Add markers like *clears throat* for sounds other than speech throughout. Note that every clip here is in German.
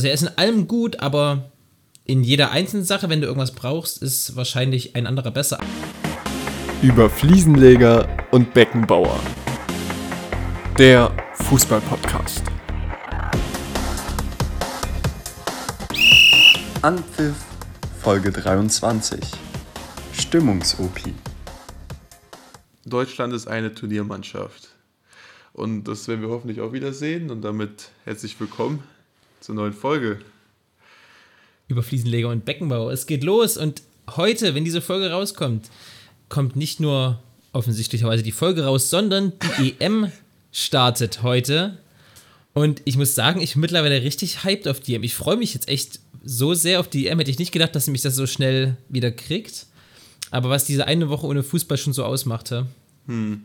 Also er ist in allem gut, aber in jeder einzelnen Sache, wenn du irgendwas brauchst, ist wahrscheinlich ein anderer besser. Über Fliesenleger und Beckenbauer. Der Fußball-Podcast. Anpfiff Folge 23. Stimmungs-OP. Deutschland ist eine Turniermannschaft. Und das werden wir hoffentlich auch wieder sehen. Und damit herzlich willkommen zur neuen Folge. Über Fliesenleger und Beckenbau. Es geht los und heute, wenn diese Folge rauskommt, kommt nicht nur offensichtlicherweise die Folge raus, sondern die *laughs* EM startet heute. Und ich muss sagen, ich bin mittlerweile richtig hyped auf die EM. Ich freue mich jetzt echt so sehr auf die EM. Hätte ich nicht gedacht, dass sie mich das so schnell wieder kriegt. Aber was diese eine Woche ohne Fußball schon so ausmachte. Hm.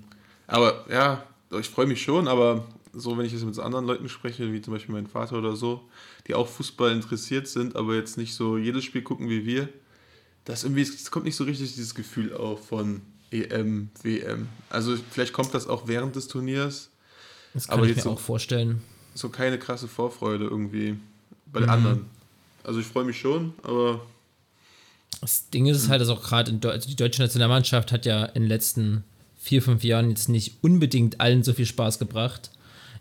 Aber ja, ich freue mich schon, aber so, wenn ich jetzt mit anderen Leuten spreche, wie zum Beispiel mein Vater oder so, die auch Fußball interessiert sind, aber jetzt nicht so jedes Spiel gucken wie wir, das irgendwie, es kommt nicht so richtig dieses Gefühl auf von EM, WM. Also vielleicht kommt das auch während des Turniers. Das kann aber ich mir so, auch vorstellen. So keine krasse Vorfreude irgendwie bei den mhm. anderen. Also ich freue mich schon, aber das Ding ist halt, dass auch gerade also die deutsche Nationalmannschaft hat ja in den letzten vier, fünf Jahren jetzt nicht unbedingt allen so viel Spaß gebracht.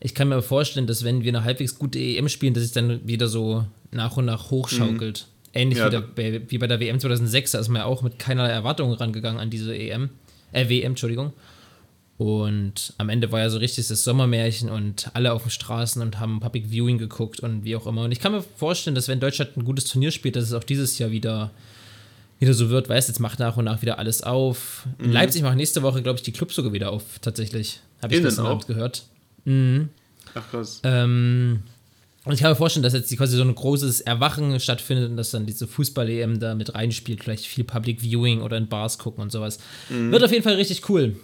Ich kann mir vorstellen, dass wenn wir eine halbwegs gute EM spielen, dass es dann wieder so nach und nach hochschaukelt. Mhm. Ähnlich ja, wie, der, wie, bei der WM 2006, da ist man ja auch mit keinerlei Erwartungen rangegangen an diese EM. Äh, WM, Entschuldigung. Und am Ende war ja so richtig das Sommermärchen und alle auf den Straßen und haben Public Viewing geguckt und wie auch immer. Und ich kann mir vorstellen, dass wenn Deutschland ein gutes Turnier spielt, dass es auch dieses Jahr wieder wieder so wird, weißt jetzt macht nach und nach wieder alles auf. In mhm. Leipzig machen nächste Woche, glaube ich, die Clubs sogar wieder auf, tatsächlich. Habe ich gestern Abend gehört. Mhm. Ach krass. Ähm, und ich kann mir vorstellen, dass jetzt quasi so ein großes Erwachen stattfindet und dass dann diese Fußball-EM da mit reinspielt, vielleicht viel Public Viewing oder in Bars gucken und sowas. Mhm. Wird auf jeden Fall richtig cool.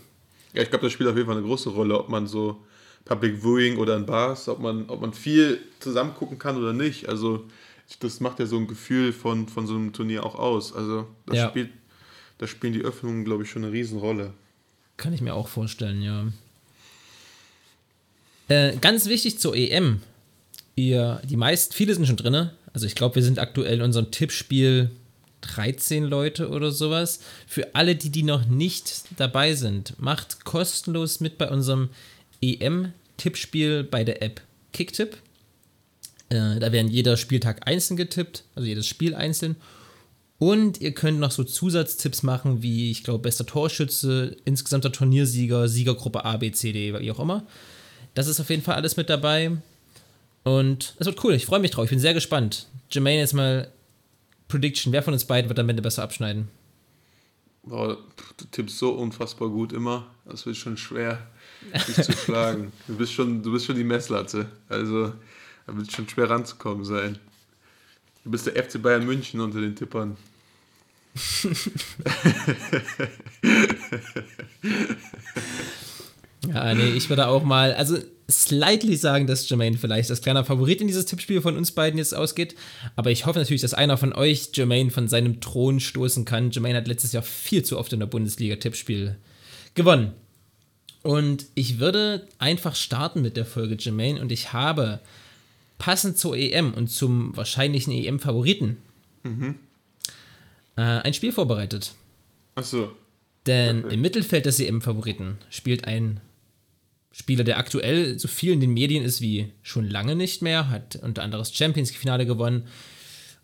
Ja, ich glaube, das spielt auf jeden Fall eine große Rolle, ob man so Public Viewing oder in Bars, ob man, ob man viel zusammen gucken kann oder nicht. Also das macht ja so ein Gefühl von, von so einem Turnier auch aus. Also das ja. spielt, da spielen die Öffnungen, glaube ich, schon eine Riesenrolle. Kann ich mir auch vorstellen, ja. Äh, ganz wichtig zur EM. Ihr, die meisten, viele sind schon drin. Also ich glaube, wir sind aktuell in unserem Tippspiel 13 Leute oder sowas. Für alle, die, die noch nicht dabei sind, macht kostenlos mit bei unserem EM-Tippspiel bei der App Kicktipp. Äh, da werden jeder Spieltag einzeln getippt, also jedes Spiel einzeln. Und ihr könnt noch so Zusatztipps machen, wie, ich glaube, bester Torschütze, insgesamter Turniersieger, Siegergruppe A, B, C, D, wie auch immer. Das ist auf jeden Fall alles mit dabei. Und es wird cool, ich freue mich drauf, ich bin sehr gespannt. Jermaine, jetzt mal Prediction. Wer von uns beiden wird am Ende besser abschneiden? Boah, du tippst so unfassbar gut immer. Das wird schon schwer, dich zu *laughs* schlagen. Du bist, schon, du bist schon die Messlatte. Also, da wird es schon schwer ranzukommen sein. Du bist der FC Bayern München unter den Tippern. *laughs* *laughs* ja, nee, ich würde auch mal, also slightly sagen, dass Jermaine vielleicht als kleiner Favorit in dieses Tippspiel von uns beiden jetzt ausgeht. Aber ich hoffe natürlich, dass einer von euch Jermaine von seinem Thron stoßen kann. Jermaine hat letztes Jahr viel zu oft in der Bundesliga Tippspiel gewonnen. Und ich würde einfach starten mit der Folge Jermaine und ich habe passend zur EM und zum wahrscheinlichen EM-Favoriten mhm. äh, ein Spiel vorbereitet. Ach so. Denn okay. im Mittelfeld des EM-Favoriten spielt ein Spieler, der aktuell so viel in den Medien ist wie schon lange nicht mehr, hat unter anderem das Champions Finale gewonnen.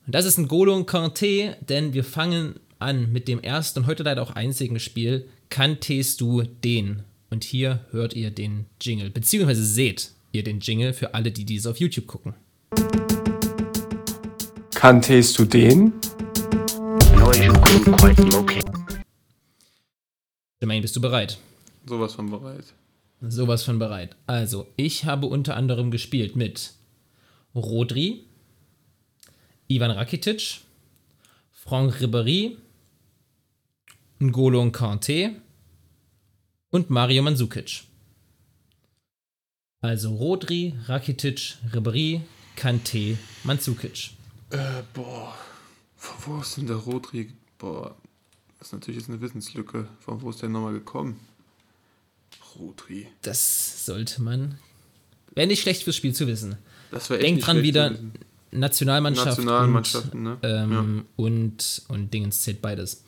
Und das ist ein Golo Kanté, denn wir fangen an mit dem ersten und heute leider auch einzigen Spiel. Kanntest du den? Und hier hört ihr den Jingle, beziehungsweise seht hier den Jingle für alle, die dies auf YouTube gucken. Kanntest du den? Jermaine, bist du bereit? Sowas von bereit. Sowas von bereit. Also, ich habe unter anderem gespielt mit Rodri, Ivan Rakitic, Franck Ribéry, N'Golo Kanté und Mario Mandzukic. Also Rodri, Rakitic, Ribery, Kanté, Mandzukic. Äh, boah. Von wo ist denn der Rodri? Boah. Das ist natürlich jetzt eine Wissenslücke. Von wo ist der nochmal gekommen? Rodri. Das sollte man. Wäre nicht schlecht fürs Spiel zu wissen. Das wäre Denk dran wieder. Nationalmannschaft Nationalmannschaften, ne? und, ähm, und, und Dingens zählt beides.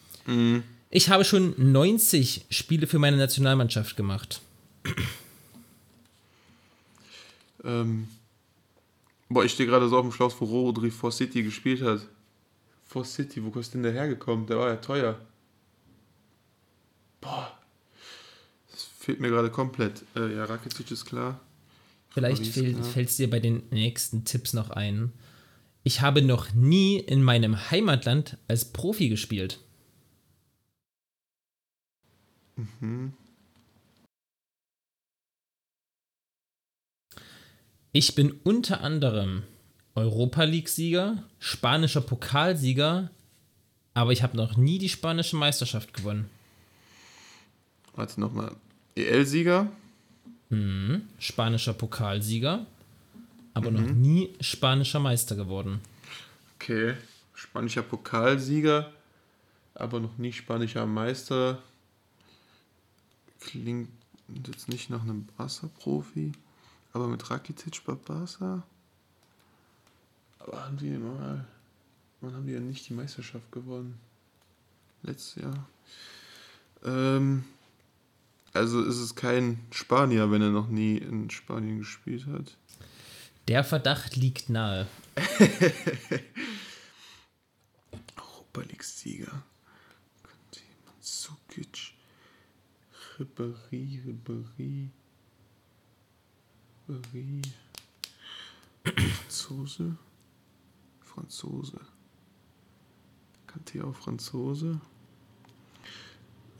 Ich habe schon 90 Spiele für meine Nationalmannschaft gemacht. Ähm, boah, ich stehe gerade so auf dem Schlauch, wo Rodri for City gespielt hat. For City, wo ist denn der hergekommen? Der war ja teuer. Boah. Fehlt mir gerade komplett. Äh, ja, Rakitic ist klar. Vielleicht fällt es dir bei den nächsten Tipps noch ein. Ich habe noch nie in meinem Heimatland als Profi gespielt. Ich bin unter anderem Europa League-Sieger, spanischer Pokalsieger, aber ich habe noch nie die spanische Meisterschaft gewonnen. Warte nochmal. EL-Sieger? Spanischer Pokalsieger, aber noch nie spanischer Meister geworden. Okay. Spanischer Pokalsieger, aber noch nie spanischer Meister. Klingt jetzt nicht nach einem Barca-Profi, aber mit Rakitic bei Barca. Aber haben die mal. Wann haben die ja nicht die Meisterschaft gewonnen? Letztes Jahr. Ähm, also ist es kein Spanier, wenn er noch nie in Spanien gespielt hat. Der Verdacht liegt nahe. *laughs* Europa League-Sieger. Sukic. Ribéry, Ribéry. Ribéry. Franzose. Franzose. Kanté auch Franzose.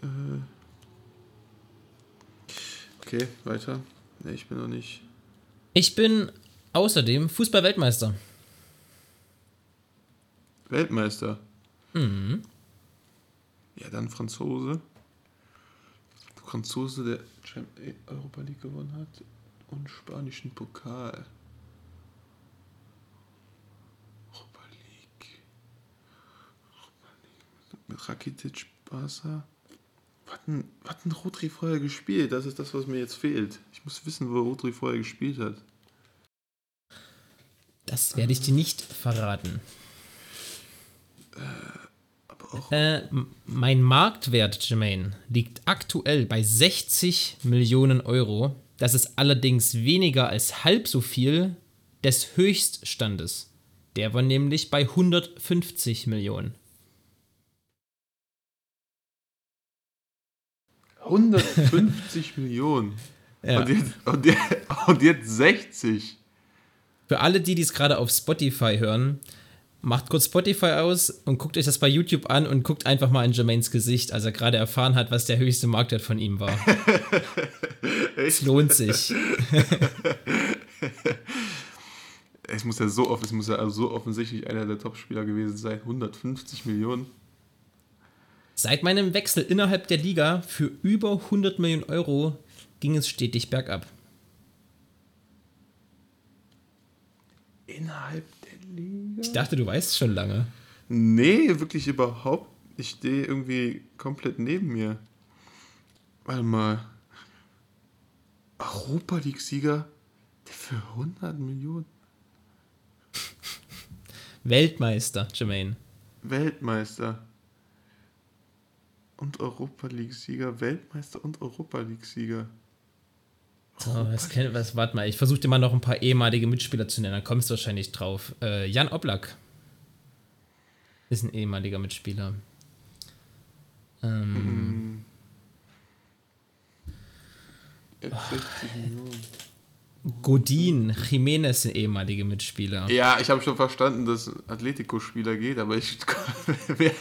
Äh. Okay, weiter. Ne, ich bin noch nicht. Ich bin außerdem Fußball-Weltmeister. Weltmeister. Mhm. Ja, dann Franzose. Franzose, der äh, Europa League gewonnen hat und spanischen Pokal. Europa League. Europa League. Mit Rakitic, Barca. Was hat denn, was hat Rodri vorher gespielt? Das ist das, was mir jetzt fehlt. Ich muss wissen, wo Rodri vorher gespielt hat. Das werde ich dir nicht verraten. Aber auch Äh, mein Marktwert, Jermaine, liegt aktuell bei 60 Millionen Euro. Das ist allerdings weniger als halb so viel des Höchststandes. Der war nämlich bei 150 Millionen. 150 *laughs* Millionen. Ja. Und, jetzt, und, jetzt, und jetzt 60. Für alle, die dies gerade auf Spotify hören, macht kurz Spotify aus und guckt euch das bei YouTube an und guckt einfach mal in Jermaines Gesicht, als er gerade erfahren hat, was der höchste Marktwert von ihm war. *laughs* Es lohnt sich. *laughs* Es muss ja so oft, es muss ja so offensichtlich einer der Topspieler gewesen sein. 150 Millionen. Seit meinem Wechsel innerhalb der Liga für über 100 Millionen Euro ging es stetig bergab. Innerhalb der Liga? Ich dachte, du weißt schon lange. Nee, wirklich überhaupt. Ich stehe irgendwie komplett neben mir. Warte mal. Europa League-Sieger für 100 Millionen. Weltmeister, Jermaine. Weltmeister. Und Europa League-Sieger. Weltmeister und Europa League-Sieger. So, was, kenn, was, warte mal, ich versuche dir mal noch ein paar ehemalige Mitspieler zu nennen, dann kommst du wahrscheinlich drauf. Äh, Jan Oblak ist ein ehemaliger Mitspieler. Ähm, Jetzt 60 Millionen. Godin, Jiménez sind ehemalige Mitspieler. Ja, ich habe schon verstanden, dass Atletico-Spieler geht, aber ich. *laughs* wer,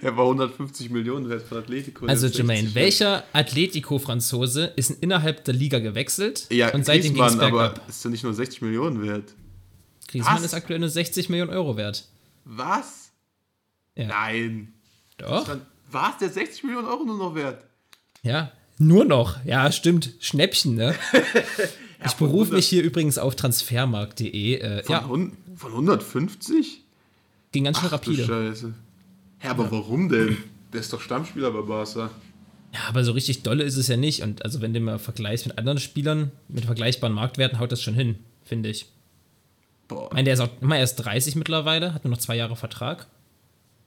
wer war 150 Millionen wert von Atletico? Also Der Jermaine, 60 wert. welcher Atletico-Franzose ist innerhalb der Liga gewechselt Ja, und seitdem ging es aber ist ja nicht nur 60 Millionen wert. Griezmann Was? ist aktuell nur 60 Millionen Euro wert. Was? Ja. Nein. Doch, Was? Der ist 60 Millionen Euro nur noch wert? ja, nur noch. Ja, stimmt, Schnäppchen, ne? *laughs* ich von berufe 100 mich hier übrigens auf transfermarkt.de. Äh, Von, ja, von 150? ging ganz schön Ach du rapide. Scheiße. Ja, aber warum denn? Der ist doch Stammspieler bei Barca. Ja, aber so richtig dolle ist es ja nicht. Und also, wenn du mal vergleichst mit anderen Spielern mit vergleichbaren Marktwerten, haut das schon hin, finde ich. Boah. Ich meine, der ist auch immer erst 30 mittlerweile, hat nur noch zwei Jahre Vertrag.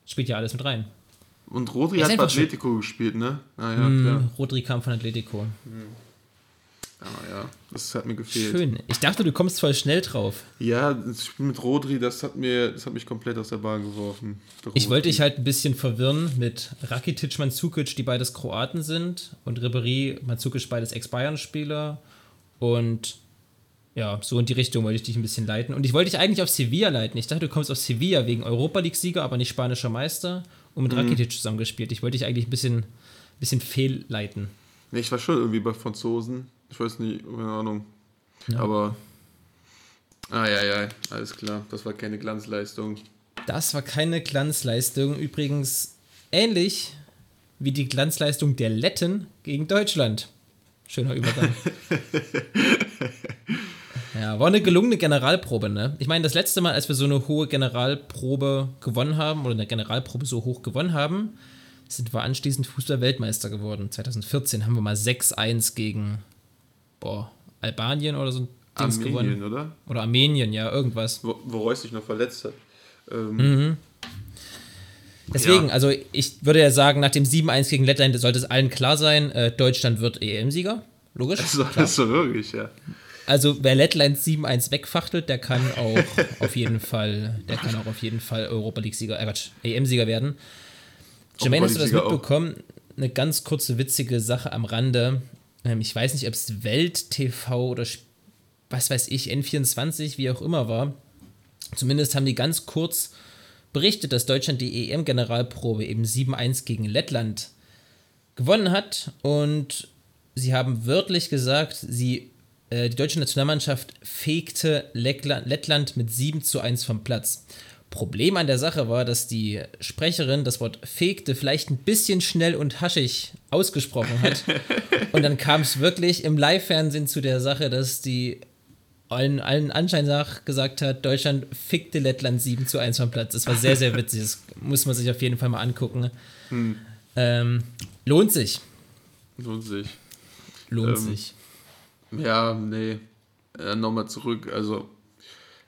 Spielt ja alles mit rein. Und Rodri hat bei einfach schon- Atletico gespielt, ne? Ah ja, Hm, klar. Rodri kam von Atletico. Ah ja, das hat mir gefehlt. Schön. Ich dachte, du kommst voll schnell drauf. Ja, das Spiel mit Rodri, das hat mir, das hat mich komplett aus der Bahn geworfen. Der Ich wollte dich halt ein bisschen verwirren mit Rakitic, Mandzukic, die beides Kroaten sind und Ribery, Mandzukic, beides Ex-Bayern-Spieler und ja, so in die Richtung wollte ich dich ein bisschen leiten. Und ich wollte dich eigentlich auf Sevilla leiten. Ich dachte, du kommst auf Sevilla wegen Europa League-Sieger, aber nicht spanischer Meister und mit Rakitic zusammengespielt. Ich wollte dich eigentlich ein bisschen, bisschen fehlleiten. Nee, ich war schon irgendwie bei Franzosen. Ich weiß nicht, keine Ahnung. Ja. Aber. Ah ja, ja, alles klar. Das war keine Glanzleistung. Das war keine Glanzleistung. Übrigens ähnlich wie die Glanzleistung der Letten gegen Deutschland. Schöner Übergang. *laughs* ja, war eine gelungene Generalprobe, ne? Ich meine, das letzte Mal, als wir so eine hohe Generalprobe gewonnen haben, oder eine Generalprobe so hoch gewonnen haben, sind wir anschließend Fußball-Weltmeister geworden. 2014 haben wir mal 6-1 gegen boah, Albanien oder so ein Dings Armenien, gewonnen. oder? Oder Armenien, ja, irgendwas. Wo, wo Reus sich noch verletzt hat. Ähm, Mhm. Deswegen, Ja. also ich würde ja sagen, nach dem 7-1 gegen Lettland sollte es allen klar sein, äh, Deutschland wird EM-Sieger. Logisch. So, so wirklich, ja. Also wer Lettland 7-1 wegfachtelt, der kann auch *laughs* auf jeden Fall, der kann auch auf jeden Fall Europa League-Sieger, äh Quatsch, EM-Sieger werden. Jermaine, hast du das League-Sieger auch. mitbekommen? Eine ganz kurze witzige Sache am Rande. Ähm, ich weiß nicht, ob es Welt TV oder was weiß ich, N24, wie auch immer war. Zumindest haben die ganz kurz berichtet, dass Deutschland die EM-Generalprobe eben 7-1 gegen Lettland gewonnen hat und sie haben wörtlich gesagt, sie, äh, die deutsche Nationalmannschaft fegte Lettland mit 7 zu 1 vom Platz. Problem an der Sache war, dass die Sprecherin das Wort fegte vielleicht ein bisschen schnell und haschig ausgesprochen hat. *laughs* und dann kam es wirklich im Live-Fernsehen zu der Sache, dass die allen, allen Anschein nach gesagt hat, Deutschland fickte Lettland 7 zu 1 vom Platz. Das war sehr, sehr witzig. Das muss man sich auf jeden Fall mal angucken. Ähm, lohnt sich. Lohnt sich. Lohnt Ähm, sich. Ja, nee. Äh, Nochmal zurück. Also,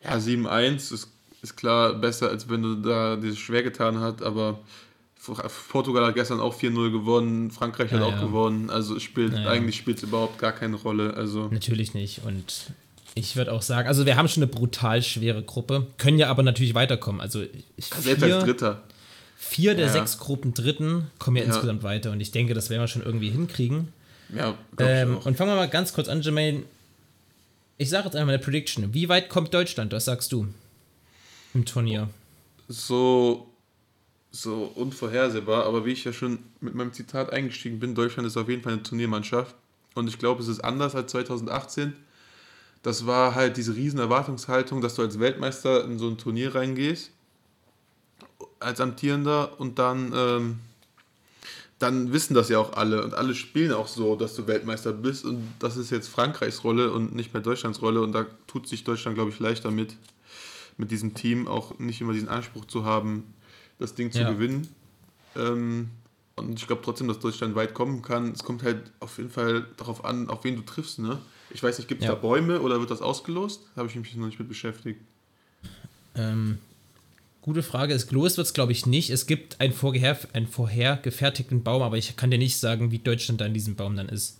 ja, 7-1 ist, ist klar besser, als wenn du da dir schwer getan hast, aber Portugal hat gestern auch 4-0 gewonnen, Frankreich hat Ja, auch ja. gewonnen, also spielt, Ja, eigentlich spielt es überhaupt gar keine Rolle. Also, Natürlich nicht. Und ich würde auch sagen, also wir haben schon eine brutal schwere Gruppe, können ja aber natürlich weiterkommen. Also selbst als Dritter. vier der sechs Gruppen Dritten kommen ja, insgesamt weiter. Und ich denke, das werden wir schon irgendwie hinkriegen. Ja, Ähm, und fangen wir mal ganz kurz an, Jermaine. Ich sage jetzt einmal eine Prediction. Wie weit kommt Deutschland? Was sagst du? Im Turnier. so, so unvorhersehbar, aber wie ich ja schon mit meinem Zitat eingestiegen bin, Deutschland ist auf jeden Fall eine Turniermannschaft. Und ich glaube, es ist anders als 2018. Das war halt diese riesen Erwartungshaltung, dass du als Weltmeister in so ein Turnier reingehst, als Amtierender und dann, ähm, dann wissen das ja auch alle und alle spielen auch so, dass du Weltmeister bist und das ist jetzt Frankreichs Rolle und nicht mehr Deutschlands Rolle und da tut sich Deutschland, glaube ich, leichter mit, mit diesem Team auch nicht immer diesen Anspruch zu haben, das Ding zu Ja. gewinnen. Ähm, und ich glaube trotzdem, dass Deutschland weit kommen kann. Es kommt halt auf jeden Fall darauf an, auf wen du triffst. Ne? Ich weiß nicht, gibt es Ja. da Bäume oder wird das ausgelost? Habe ich mich noch nicht mit beschäftigt. Ähm, gute Frage. Es gelost wird es, glaube ich, nicht. Es gibt einen vorher, einen vorher gefertigten Baum, aber ich kann dir nicht sagen, wie Deutschland da in diesem Baum dann ist.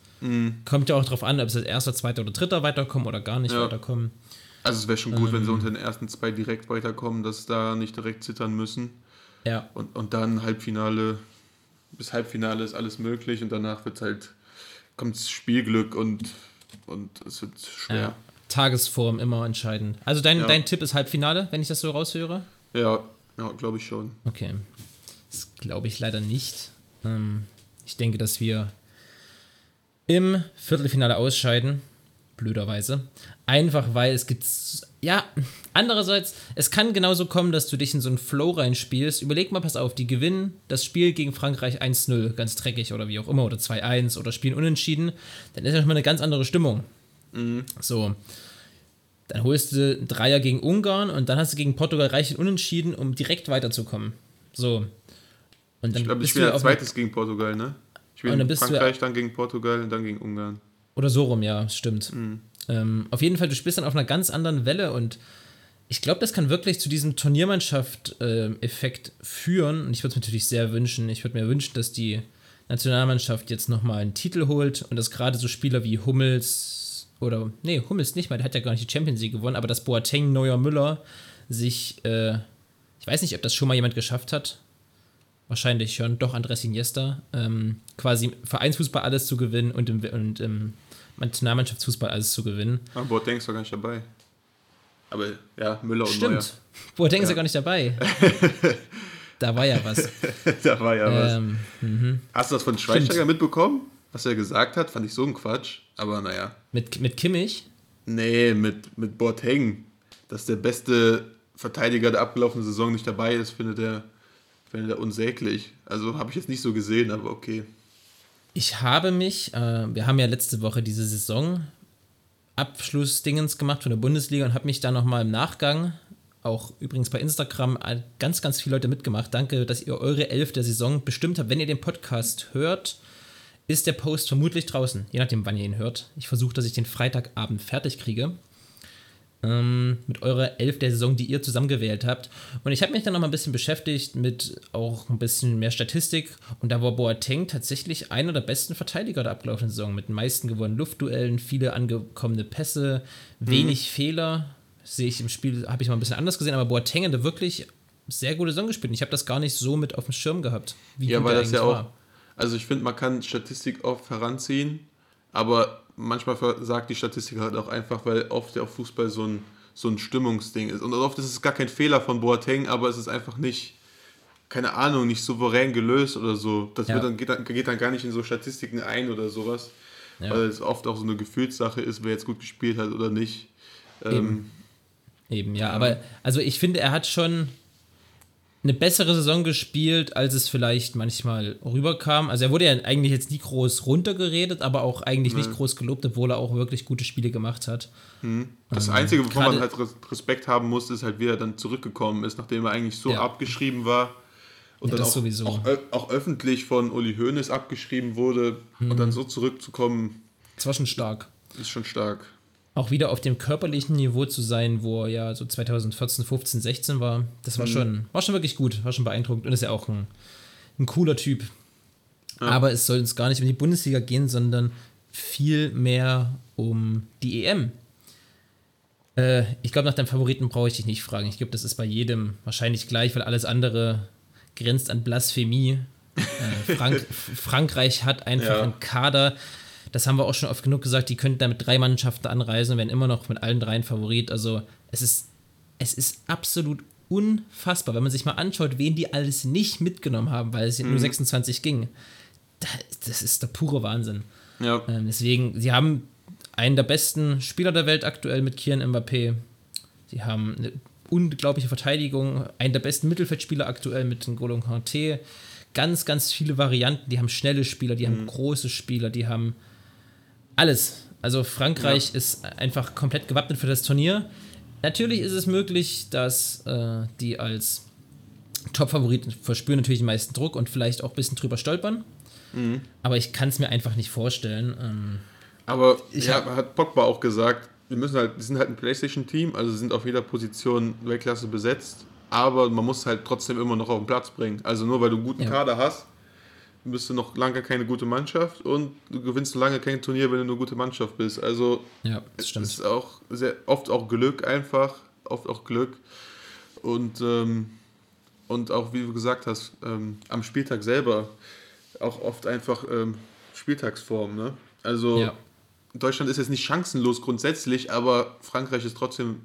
Kommt ja auch darauf an, ob es als erster, zweiter oder dritter weiterkommen oder gar nicht Ja. weiterkommen. Also es wäre schon gut, Ähm. wenn sie unter den ersten zwei direkt weiterkommen, dass da nicht direkt zittern müssen. Ja, Und, und dann Halbfinale, bis Halbfinale ist alles möglich und danach wird halt, kommt Spielglück und, und es wird schwer. ja. Tagesform immer entscheidend. Also dein, Ja. dein Tipp ist Halbfinale, wenn ich das so raushöre? Ja, ja, glaube ich schon. Okay. Das glaube ich leider nicht. Ähm, ich denke, dass wir im Viertelfinale ausscheiden. Blöderweise. Einfach weil es gibt. Ja, andererseits, es kann genauso kommen, dass du dich in so einen Flow reinspielst. Überleg mal, pass auf, die gewinnen das Spiel gegen Frankreich 1-0, ganz dreckig oder wie auch immer, oder 2-1 oder spielen unentschieden. Dann ist ja schon mal eine ganz andere Stimmung. So. Dann holst du einen Dreier gegen Ungarn und dann hast du gegen Portugal reichend unentschieden, um direkt weiterzukommen. So. Und dann Ich glaube, ich bist spiele du als zweites gegen Portugal, ne? Ich spiele bist du Frankreich, dann gegen Portugal und dann gegen Ungarn. Oder so rum, ja, stimmt. Mhm. Ähm, auf jeden Fall, du spielst dann auf einer ganz anderen Welle und ich glaube, das kann wirklich zu diesem Turniermannschaft-Effekt äh, führen. Und ich würde es mir natürlich sehr wünschen. Ich würde mir wünschen, dass die Nationalmannschaft jetzt nochmal einen Titel holt und dass gerade so Spieler wie Hummels oder, nee, Hummels nicht, weil der hat ja gar nicht die Champions League gewonnen, aber dass Boateng, Neuer, Müller sich, äh, ich weiß nicht, ob das schon mal jemand geschafft hat. Wahrscheinlich schon, doch Andres Iniesta, ähm, quasi Vereinsfußball alles zu gewinnen und im, und im Nationalmannschaftsfußball alles zu gewinnen. Aber Boateng ist doch gar nicht dabei. Aber ja, Müller und Stimmt. Neuer. Boateng Ja. ist ja gar nicht dabei. *laughs* da war ja was. *laughs* da war ja was. Ähm, mhm. Hast du das von Schweinsteiger mitbekommen? Was er gesagt hat, fand ich so ein Quatsch. Aber naja. mit, mit Kimmich? Nee, mit, mit Boateng. Dass der beste Verteidiger der abgelaufenen Saison nicht dabei ist, findet er, findet er unsäglich. Also habe ich jetzt nicht so gesehen, aber okay. Ich habe mich, äh, wir haben ja letzte Woche diese Saison Abschlussdingens gemacht von der Bundesliga und habe mich da nochmal im Nachgang, auch übrigens bei Instagram, ganz, ganz viele Leute mitgemacht. Danke, dass ihr eure Elf der Saison bestimmt habt. Wenn ihr den Podcast hört, ist der Post vermutlich draußen, je nachdem, wann ihr ihn hört. Ich versuche, dass ich den Freitagabend fertig kriege. Ähm, mit eurer Elf der Saison, die ihr zusammengewählt habt. Und ich habe mich dann noch mal ein bisschen beschäftigt mit auch ein bisschen mehr Statistik. Und da war Boateng tatsächlich einer der besten Verteidiger der abgelaufenen Saison. Mit den meisten gewonnenen Luftduellen, viele angekommene Pässe, wenig Fehler. Sehe ich im Spiel, habe ich mal ein bisschen anders gesehen. Aber Boateng hat wirklich sehr gute Saison gespielt. Ich habe das gar nicht so mit auf dem Schirm gehabt. Wie Ja, weil das ja auch. Also ich finde, man kann Statistik oft heranziehen, aber manchmal sagt die Statistik halt auch einfach, weil oft ja auch Fußball so ein, so ein Stimmungsding ist. Und oft ist es gar kein Fehler von Boateng, aber es ist einfach nicht, keine Ahnung, nicht souverän gelöst oder so. Das Ja. wird dann, geht, dann, geht dann gar nicht in so Statistiken ein oder sowas. Ja. Weil es oft auch so eine Gefühlssache ist, wer jetzt gut gespielt hat oder nicht. Ähm, Eben. Eben, ja, aber also ich finde, er hat schon eine bessere Saison gespielt, als es vielleicht manchmal rüberkam. Also er wurde ja eigentlich jetzt nie groß runtergeredet, aber auch eigentlich nicht groß gelobt, obwohl er auch wirklich gute Spiele gemacht hat. Das Einzige, wovon man halt Res- Respekt haben muss, ist halt, wie er dann zurückgekommen ist, nachdem er eigentlich so Ja. abgeschrieben war. Und Ja, dann das auch, sowieso. Auch, auch öffentlich von Uli Hoeneß abgeschrieben wurde. Und Mhm. dann so zurückzukommen, Das war schon stark. ist schon stark. Auch wieder auf dem körperlichen Niveau zu sein, wo er ja so 2014, 15, 16 war, das war, schon, war schon wirklich gut, war schon beeindruckend und ist ja auch ein, ein cooler Typ. Aber es soll uns gar nicht um die Bundesliga gehen, sondern viel mehr um die EM. Äh, ich glaube, nach deinem Favoriten brauche ich dich nicht fragen. Ich glaube, das ist bei jedem wahrscheinlich gleich, weil alles andere grenzt an Blasphemie. Äh, Frank *laughs* Frankreich hat einfach Ja. einen Kader, das haben wir auch schon oft genug gesagt, die könnten da mit drei Mannschaften anreisen und werden immer noch mit allen dreien Favorit. Also es ist, es ist absolut unfassbar, wenn man sich mal anschaut, wen die alles nicht mitgenommen haben, weil es ja nur 26 ging. Da, das ist der pure Wahnsinn. Ja. Ähm, deswegen, sie haben einen der besten Spieler der Welt aktuell mit Kian Mbappé. Sie haben eine unglaubliche Verteidigung, einen der besten Mittelfeldspieler aktuell mit N'Golo Kanté. Ganz, ganz viele Varianten. Die haben schnelle Spieler, die haben große Spieler, die haben alles. Also Frankreich ist einfach komplett gewappnet für das Turnier. Natürlich ist es möglich, dass äh, die als Top-Favoriten verspüren natürlich den meisten Druck und vielleicht auch ein bisschen drüber stolpern. Aber ich kann es mir einfach nicht vorstellen. Ähm, Aber Ich ja, hab- hat Pogba auch gesagt, wir müssen halt, wir sind halt ein Playstation-Team, also sind auf jeder Position Weltklasse besetzt, aber man muss halt trotzdem immer noch auf den Platz bringen. Also nur weil du einen guten Ja. Kader hast, bist du noch lange keine gute Mannschaft und du gewinnst lange kein Turnier, wenn du eine gute Mannschaft bist. Also ja, das es stimmt. ist auch sehr oft auch Glück einfach, oft auch Glück und ähm, und auch wie du gesagt hast, ähm, am Spieltag selber auch oft einfach ähm, Spieltagsform. Ne? Also Ja. Deutschland ist jetzt nicht chancenlos grundsätzlich, aber Frankreich ist trotzdem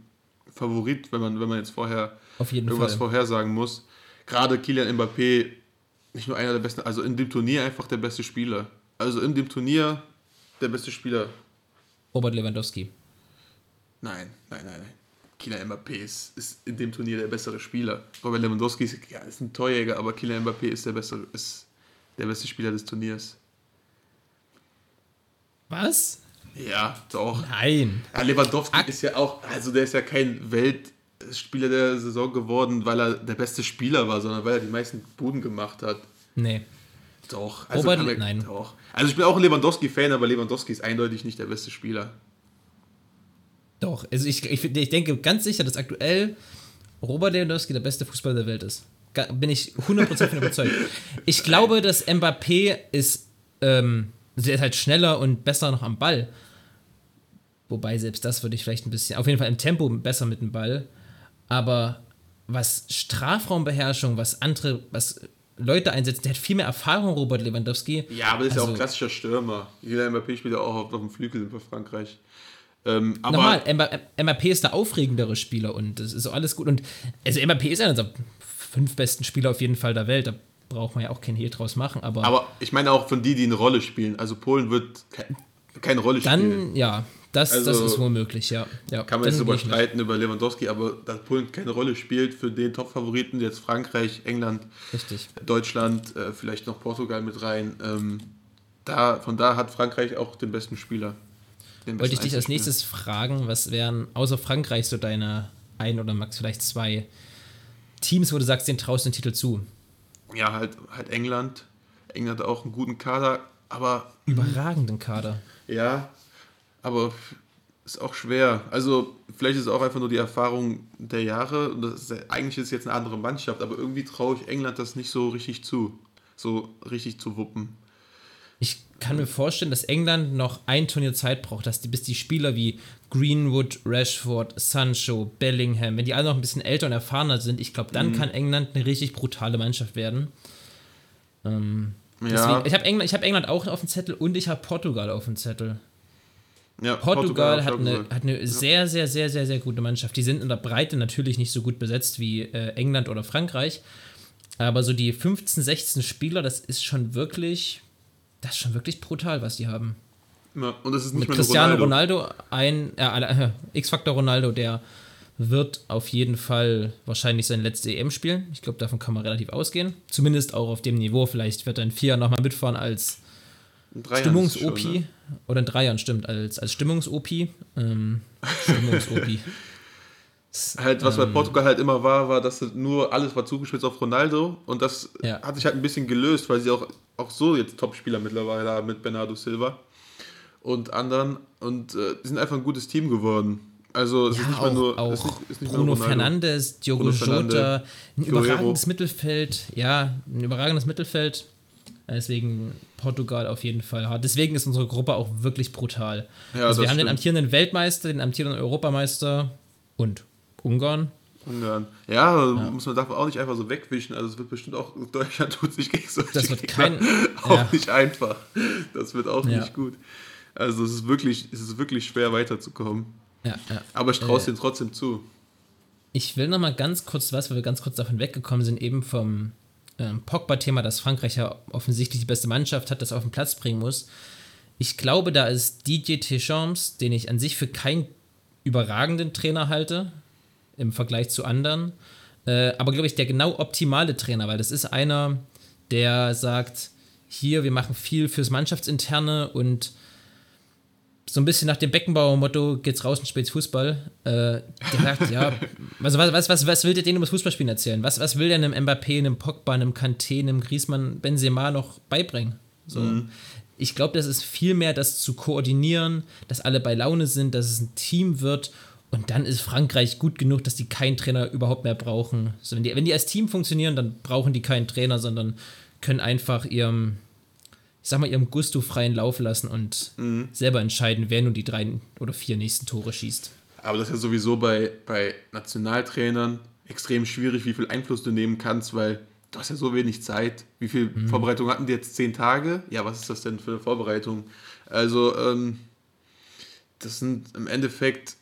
Favorit, wenn man wenn man jetzt vorher irgendwas Fall. vorhersagen muss. Gerade Kylian Mbappé, nicht nur einer der besten, also in dem Turnier einfach der beste Spieler. Also in dem Turnier der beste Spieler. Robert Lewandowski. Nein, nein, nein, nein. Kylian Mbappé ist, ist in dem Turnier der bessere Spieler. Robert Lewandowski ist, ja, ist ein Torjäger, aber Kylian Mbappé ist der bessere, ist der beste Spieler des Turniers. Was? Ja, doch. Nein. Ja, Lewandowski Ak- ist ja auch, also der ist ja kein Weltspieler der Saison geworden, weil er der beste Spieler war, sondern weil er die meisten Buden gemacht hat. Nee. Doch. Robert- kann man- nein. Doch. Also ich bin auch ein Lewandowski-Fan, aber Lewandowski ist eindeutig nicht der beste Spieler. Doch, also ich, ich, ich denke ganz sicher, dass aktuell Robert Lewandowski der beste Fußballer der Welt ist. Bin ich 100% von überzeugt. *laughs* Ich glaube, dass Mbappé ist, ähm, also der ist halt schneller und besser noch am Ball. Wobei selbst das würde ich vielleicht ein bisschen, auf jeden Fall im Tempo besser mit dem Ball. Aber was Strafraumbeherrschung, was andere, was Leute einsetzen, der hat viel mehr Erfahrung, Robert Lewandowski. Ja, aber das ist ja Also- auch klassischer Stürmer. Jeder Mbappé spielt ja auch auf, auf dem Flügel bei Frankreich. Ähm, aber Nochmal, Mba- Mbappé ist der aufregendere Spieler und das ist so alles gut. Und also Mbappé ist einer der fünf besten Spieler auf jeden Fall der Welt. Da braucht man ja auch kein Hehl draus machen. Aber, Aber ich meine auch von die, die eine Rolle spielen. Also Polen wird ke keine Rolle spielen. dann, ja, das, das Also, ist wohl möglich, ja. ja Kann man jetzt dann darüber gehe ich mit. streiten über Lewandowski, aber dass Polen keine Rolle spielt für den Top-Favoriten, jetzt Frankreich, England, Richtig. Deutschland, äh, vielleicht noch Portugal mit rein. Ähm, da, von da hat Frankreich auch den besten Spieler. Den Wollte ich dich als nächstes fragen, was wären außer Frankreich so deine ein oder max vielleicht zwei Teams, wo du sagst, den traust du den Titel zu? Ja, halt, halt England. England hat auch einen guten Kader, aber Überragenden Kader. Ja, aber ist auch schwer. Also, vielleicht ist es auch einfach nur die Erfahrung der Jahre. Und das ist, eigentlich ist es jetzt eine andere Mannschaft, aber irgendwie traue ich England das nicht so richtig zu. So richtig zu wuppen. Ich kann mir vorstellen, dass England noch ein Turnier Zeit braucht, dass die, bis die Spieler wie Greenwood, Rashford, Sancho, Bellingham, wenn die alle noch ein bisschen älter und erfahrener sind, ich glaube, Mhm. dann kann England eine richtig brutale Mannschaft werden. Ähm, Ja, deswegen, ich habe England, ich hab England auch auf dem Zettel und ich habe Portugal auf dem Zettel. Ja, Portugal, ich hat eine, hat eine sehr, sehr, sehr, sehr, sehr gute Mannschaft. Die sind in der Breite natürlich nicht so gut besetzt wie äh, England oder Frankreich. Aber so die 15, 16 Spieler, das ist schon wirklich, das ist schon wirklich brutal, was die haben. Ja, und es ist nicht Mit Cristiano Ronaldo. Ronaldo, ein äh, X-Factor Ronaldo, der wird auf jeden Fall wahrscheinlich seine letzte EM spielen. Ich glaube, davon kann man relativ ausgehen. Zumindest auch auf dem Niveau. Vielleicht wird er in vier Jahren nochmal mitfahren als Stimmungs-OP. ne? Oder in drei Jahren, stimmt. Als, als Stimmungs-OP. Ähm, Stimmungs-OP. *laughs* Halt, was bei Ähm. Portugal halt immer war, war, dass nur alles war zugespitzt auf Ronaldo und das Ja. hat sich halt ein bisschen gelöst, weil sie auch, auch so jetzt Topspieler mittlerweile haben mit Bernardo Silva und anderen und äh, die sind einfach ein gutes Team geworden. Also es ist Ja, nicht mehr auch, nur, auch es ist nicht, ist nicht Bruno. Fernandes, Diogo Bruno Jota, Fernandes, ein Guerrero. überragendes Mittelfeld. Ja, ein überragendes Mittelfeld. Deswegen Portugal auf jeden Fall hart. Deswegen ist unsere Gruppe auch wirklich brutal. Ja, also wir haben den amtierenden Weltmeister, den amtierenden Europameister und Ungarn. Ungarn. Ja, muss man darf auch nicht einfach so wegwischen. Also es wird bestimmt auch, Deutschland tut sich gegen solche Das wird kein- *laughs* auch ja. nicht einfach. Das wird auch Ja. nicht gut. Also es ist wirklich, es ist wirklich schwer weiterzukommen. Ja, ja. Aber ich traue es Äh. denen trotzdem zu. Ich will noch mal ganz kurz was, weil wir ganz kurz davon weggekommen sind, eben vom ähm, Pogba-Thema, dass Frankreich ja offensichtlich die beste Mannschaft hat, das auf den Platz bringen muss. Ich glaube, da ist Didier Deschamps, den ich an sich für keinen überragenden Trainer halte, im Vergleich zu anderen, äh, aber glaube ich, der genau optimale Trainer, weil das ist einer, der sagt, hier, wir machen viel fürs Mannschaftsinterne und so ein bisschen nach dem Beckenbauer-Motto geht's raus und spielt Fußball. Äh, der sagt, ja, also was, was, was, was will der denen über das Fußballspielen erzählen? Was, was will der einem Mbappé, einem Pogba, einem Kanté, einem Griezmann, Benzema noch beibringen? So. Ich glaube, das ist viel mehr das zu koordinieren, dass alle bei Laune sind, dass es ein Team wird und dann ist Frankreich gut genug, dass die keinen Trainer überhaupt mehr brauchen. So, wenn, die, wenn die als Team funktionieren, dann brauchen die keinen Trainer, sondern können einfach ihrem, ich sag mal, ihrem Gusto freien Lauf lassen und selber entscheiden, wer nun die drei oder vier nächsten Tore schießt. Aber das ist ja sowieso bei, bei Nationaltrainern extrem schwierig, wie viel Einfluss du nehmen kannst, weil du hast ja so wenig Zeit. Wie viel Mhm. Vorbereitung hatten die jetzt? Zehn Tage? Ja, was ist das denn für eine Vorbereitung? Also, ähm, das sind im Endeffekt,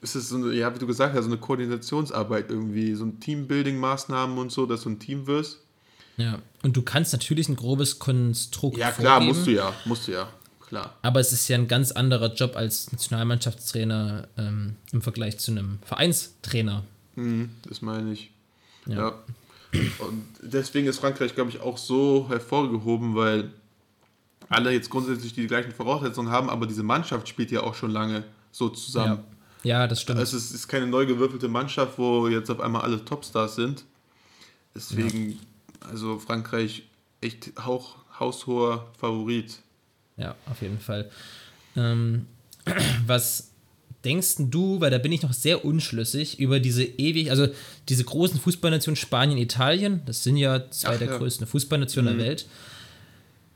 ist es so eine, ja, wie du gesagt hast, so eine Koordinationsarbeit irgendwie, so ein Teambuilding-Maßnahmen und so, dass du ein Team wirst. Ja. Und du kannst natürlich ein grobes Konstrukt Ja, klar, vorgeben, musst du ja, musst du ja, klar. aber es ist ja ein ganz anderer Job als Nationalmannschaftstrainer ähm, im Vergleich zu einem Vereinstrainer. Mhm, das meine ich. Ja. Ja. Und deswegen ist Frankreich, glaube ich, auch so hervorgehoben, weil alle jetzt grundsätzlich die gleichen Voraussetzungen haben, aber diese Mannschaft spielt ja auch schon lange so zusammen. Ja, ja das stimmt. Es ist, ist keine neu gewürfelte Mannschaft, wo jetzt auf einmal alle Topstars sind. Deswegen, also Frankreich echt hauch, haushoher Favorit. Ja, auf jeden Fall. Ähm, *clears throat* was denkst du, weil da bin ich noch sehr unschlüssig, über diese ewig, also diese großen Fußballnationen Spanien, Italien, das sind ja zwei Ach, der ja. größten Fußballnationen der Welt.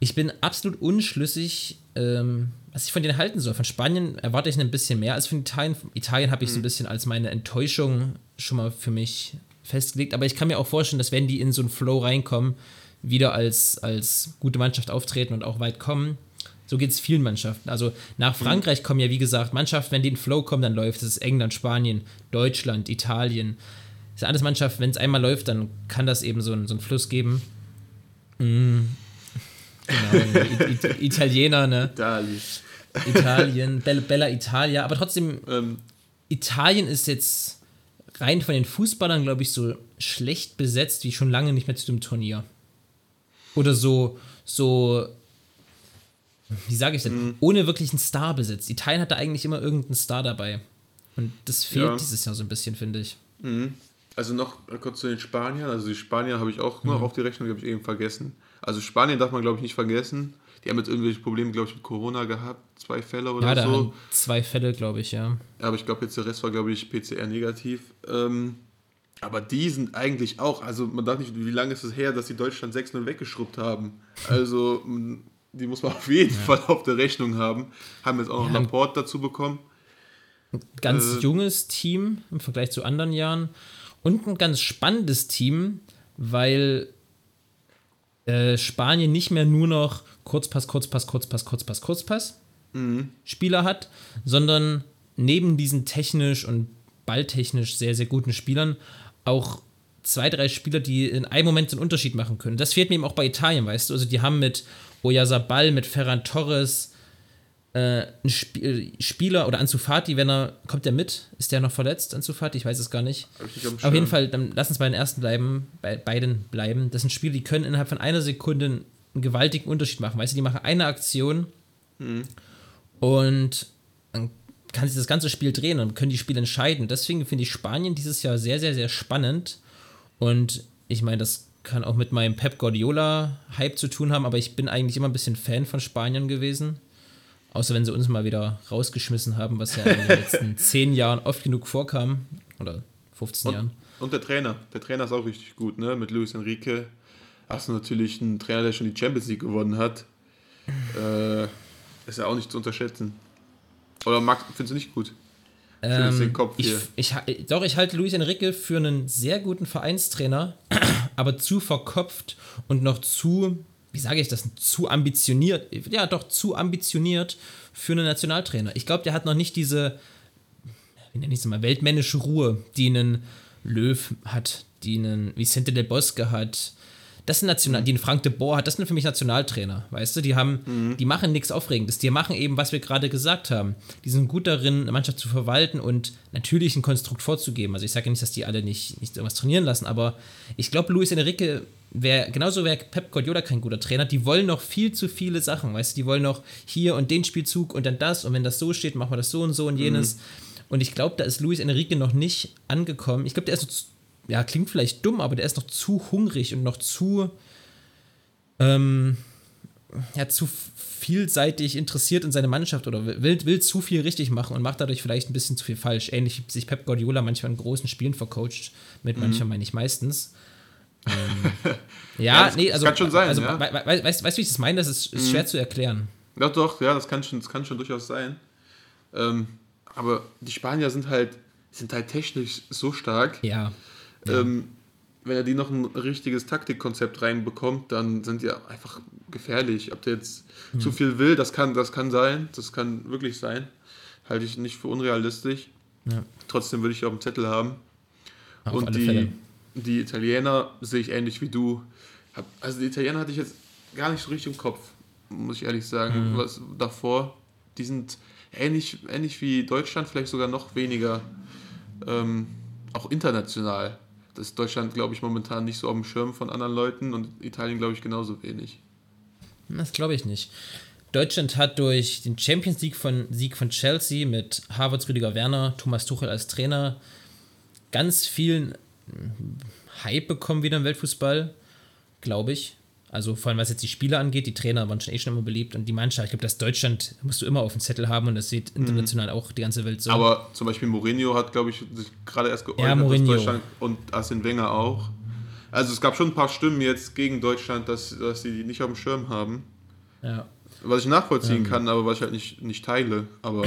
Ich bin absolut unschlüssig, ähm, was ich von denen halten soll. Von Spanien erwarte ich ein bisschen mehr als von Italien. Italien habe ich so ein bisschen als meine Enttäuschung schon mal für mich festgelegt. Aber ich kann mir auch vorstellen, dass wenn die in so einen Flow reinkommen, wieder als, als gute Mannschaft auftreten und auch weit kommen. So geht es vielen Mannschaften. Also nach Frankreich kommen ja, wie gesagt, Mannschaften, wenn die in Flow kommen, dann läuft es. England, Spanien, Deutschland, Italien. Das sind alles Mannschaften, wenn es einmal läuft, dann kann das eben so einen, so einen Fluss geben. Mm. Genau, I I Italiener, ne? Dali. Italien, Bella, Bella Italia, aber trotzdem, Ähm, Italien ist jetzt rein von den Fußballern, glaube ich, so schlecht besetzt wie schon lange nicht mehr zu dem Turnier. Oder so, so, wie sage ich denn, ohne wirklich einen Star besetzt. Italien hatte eigentlich immer irgendeinen Star dabei. Und das fehlt Ja. dieses Jahr so ein bisschen, finde ich. Also noch kurz zu den Spaniern. Also die Spanier habe ich auch noch auf die Rechnung, die habe ich eben vergessen. Also Spanien darf man, glaube ich, nicht vergessen. Die haben jetzt irgendwelche Probleme, glaube ich, mit Corona gehabt. Zwei Fälle oder Ja, da so. zwei Fälle, glaube ich, ja. Aber ich glaube, jetzt der Rest war, glaube ich, PCR-negativ. Ähm, aber die sind eigentlich auch, also man darf nicht, wie lange ist es her, dass die Deutschland 6-0 weggeschrubbt haben. Also die muss man *laughs* auf jeden Fall auf der Rechnung haben. Haben jetzt auch noch Ja. Laporte dazu bekommen. ganz Äh. junges Team im Vergleich zu anderen Jahren und ein ganz spannendes Team, weil äh, Spanien nicht mehr nur noch Kurzpass, Kurzpass, Kurzpass, Kurzpass, Kurzpass Spieler hat, sondern neben diesen technisch und balltechnisch sehr, sehr guten Spielern auch zwei, drei Spieler, die in einem Moment den Unterschied machen können. Das fehlt mir eben auch bei Italien, weißt du? Also die haben mit Oyarzabal, mit Ferran Torres, äh, ein Sp äh, Spieler oder Ansu Fati, wenn er, kommt der mit? Ist der noch verletzt, Ansu Fati? Ich weiß es gar nicht. Auf jeden. Fall, dann lass uns bei den ersten bleiben, bei beiden bleiben. Das sind Spiele, die können innerhalb von einer Sekunde einen gewaltigen Unterschied machen. Weißt du, die machen eine Aktion und dann kann sich das ganze Spiel drehen und können die Spiele entscheiden. Deswegen finde ich Spanien dieses Jahr sehr, sehr, sehr spannend. Und ich meine, das kann auch mit meinem Pep Guardiola-Hype zu tun haben, aber ich bin eigentlich immer ein bisschen Fan von Spanien gewesen. Außer wenn sie uns mal wieder rausgeschmissen haben, was ja in den letzten *laughs* zehn Jahren oft genug vorkam. Oder 15 Jahren. Und, und der Trainer. Der Trainer ist auch richtig gut, ne? Mit Luis Enrique hast du natürlich einen Trainer, der schon die Champions League gewonnen hat. Äh, ist ja auch nicht zu unterschätzen. Oder mag, findest du nicht gut? jetzt den Kopf Ähm, ich, hier. ich, doch, ich halte Luis Enrique für einen sehr guten Vereinstrainer, *clears throat* aber zu verkopft und noch zu, wie sage ich das, zu ambitioniert, ja doch, zu ambitioniert für einen Nationaltrainer. Ich glaube, der hat noch nicht diese, wie nenne ich es mal, weltmännische Ruhe, die einen Löw hat, die einen Vicente del Bosque hat. Das sind National, die einen Frank de Boer hat, das sind für mich Nationaltrainer, weißt du? Die haben, die machen nichts Aufregendes, die machen eben, was wir gerade gesagt haben. Die sind gut darin, eine Mannschaft zu verwalten und natürlich ein Konstrukt vorzugeben. Also ich sage ja nicht, dass die alle nicht, nicht irgendwas trainieren lassen, aber ich glaube, Luis Enrique wäre, genauso wäre Pep Guardiola kein guter Trainer. Die wollen noch viel zu viele Sachen, weißt du? Die wollen noch hier und den Spielzug und dann das und wenn das so steht, machen wir das so und so und jenes. Und ich glaube, da ist Luis Enrique noch nicht angekommen. Ich glaube, der ist noch zu, ja, klingt vielleicht dumm, aber der ist noch zu hungrig und noch zu, ähm, ja, zu vielseitig interessiert in seine Mannschaft oder will, will zu viel richtig machen und macht dadurch vielleicht ein bisschen zu viel falsch. Ähnlich wie sich Pep Guardiola manchmal in großen Spielen vercoacht, mit manchmal meine ich meistens. Ähm, *laughs* ja, Ja, das- nee, das also, kann schon sein, also ja. Mhm. we- we- weißt, weißt du, wie ich das meine? Das ist, ist schwer zu erklären. Ja, doch, ja, das kann schon, das kann schon durchaus sein. Ähm, aber die Spanier sind halt, sind halt technisch so stark. Ja. Ähm, wenn er die noch ein richtiges Taktikkonzept reinbekommt, dann sind die einfach gefährlich. Ob der jetzt Hm. zu viel will, das kann, das kann sein. Das kann wirklich sein. Halte ich nicht für unrealistisch. Ja. Trotzdem würde ich auf dem Zettel haben. Auf Und alle die, Fälle. Die Italiener sehe ich ähnlich wie du. Also die Italiener hatte ich jetzt gar nicht so richtig im Kopf, muss ich ehrlich sagen. Mhm. Was davor, die sind ähnlich, ähnlich wie Deutschland, vielleicht sogar noch weniger, ähm, auch international. Das ist Deutschland, glaube ich, momentan nicht so auf dem Schirm von anderen Leuten und Italien, glaube ich, genauso wenig. Das glaube ich nicht. Deutschland hat durch den Champions League von, Sieg von Chelsea mit Harvards Rüdiger Werner, Thomas Tuchel als Trainer ganz vielen Hype bekommen wieder im Weltfußball, glaube ich. Also vor allem was jetzt die Spieler angeht, die Trainer waren schon eh schon immer beliebt und die Mannschaft, ich glaube, das Deutschland musst du immer auf dem Zettel haben und das sieht international auch die ganze Welt so. Aber zum Beispiel Mourinho hat, glaube ich, sich gerade erst geäußert, Ja, dass Mourinho. Deutschland und Arsene Wenger auch. Also es gab schon ein paar Stimmen jetzt gegen Deutschland, dass, dass sie die nicht auf dem Schirm haben. ja. Was ich nachvollziehen kann, aber was ich halt nicht, nicht teile. Aber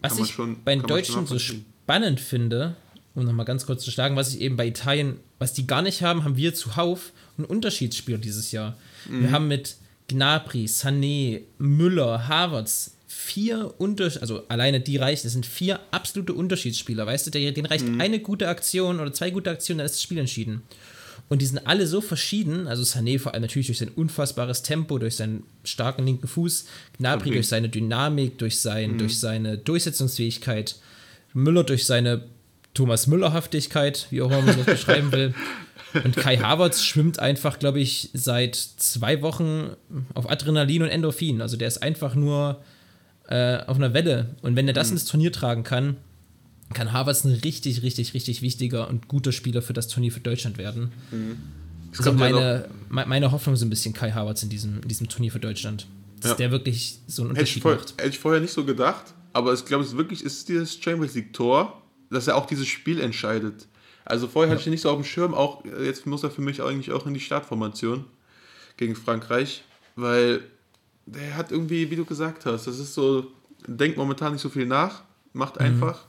Was ich schon- bei den Deutschen so spannend finde, um nochmal ganz kurz zu schlagen, was ich eben bei Italien, was die gar nicht haben, haben wir zuhauf einen Unterschiedsspieler dieses Jahr. Mhm. Wir haben mit Gnabry, Sané, Müller, Havertz vier Unter also alleine die reichen, das sind vier absolute Unterschiedsspieler, weißt du, denen reicht Mhm. eine gute Aktion oder zwei gute Aktionen, dann ist das Spiel entschieden. Und die sind alle so verschieden, also Sané vor allem natürlich durch sein unfassbares Tempo, durch seinen starken linken Fuß, Gnabry Okay. durch seine Dynamik, durch, sein, durch seine Durchsetzungsfähigkeit, Müller durch seine Thomas Müller-Haftigkeit, wie auch immer man das *laughs* beschreiben will. Und Kai Havertz schwimmt einfach, glaube ich, seit zwei Wochen auf Adrenalin und Endorphin. Also der ist einfach nur äh, auf einer Welle. Und wenn er das ins Turnier tragen kann, kann Havertz ein richtig, richtig, richtig wichtiger und guter Spieler für das Turnier für Deutschland werden. Das ist auch kommt ja meine, me- meine Hoffnung so ein bisschen Kai Havertz in diesem, in diesem Turnier für Deutschland. Dass Ja. der wirklich so einen hätte ich, Unterschied voll, macht. hätte ich vorher nicht so gedacht. Aber ich glaube, es wirklich ist dieses Champions League Tor, dass er auch dieses Spiel entscheidet. Also vorher hatte ich ihn nicht so auf dem Schirm, auch äh, jetzt muss er für mich eigentlich auch in die Startformation gegen Frankreich, weil der hat irgendwie, wie du gesagt hast, das ist so, denkt momentan nicht so viel nach, Mhm. macht einfach.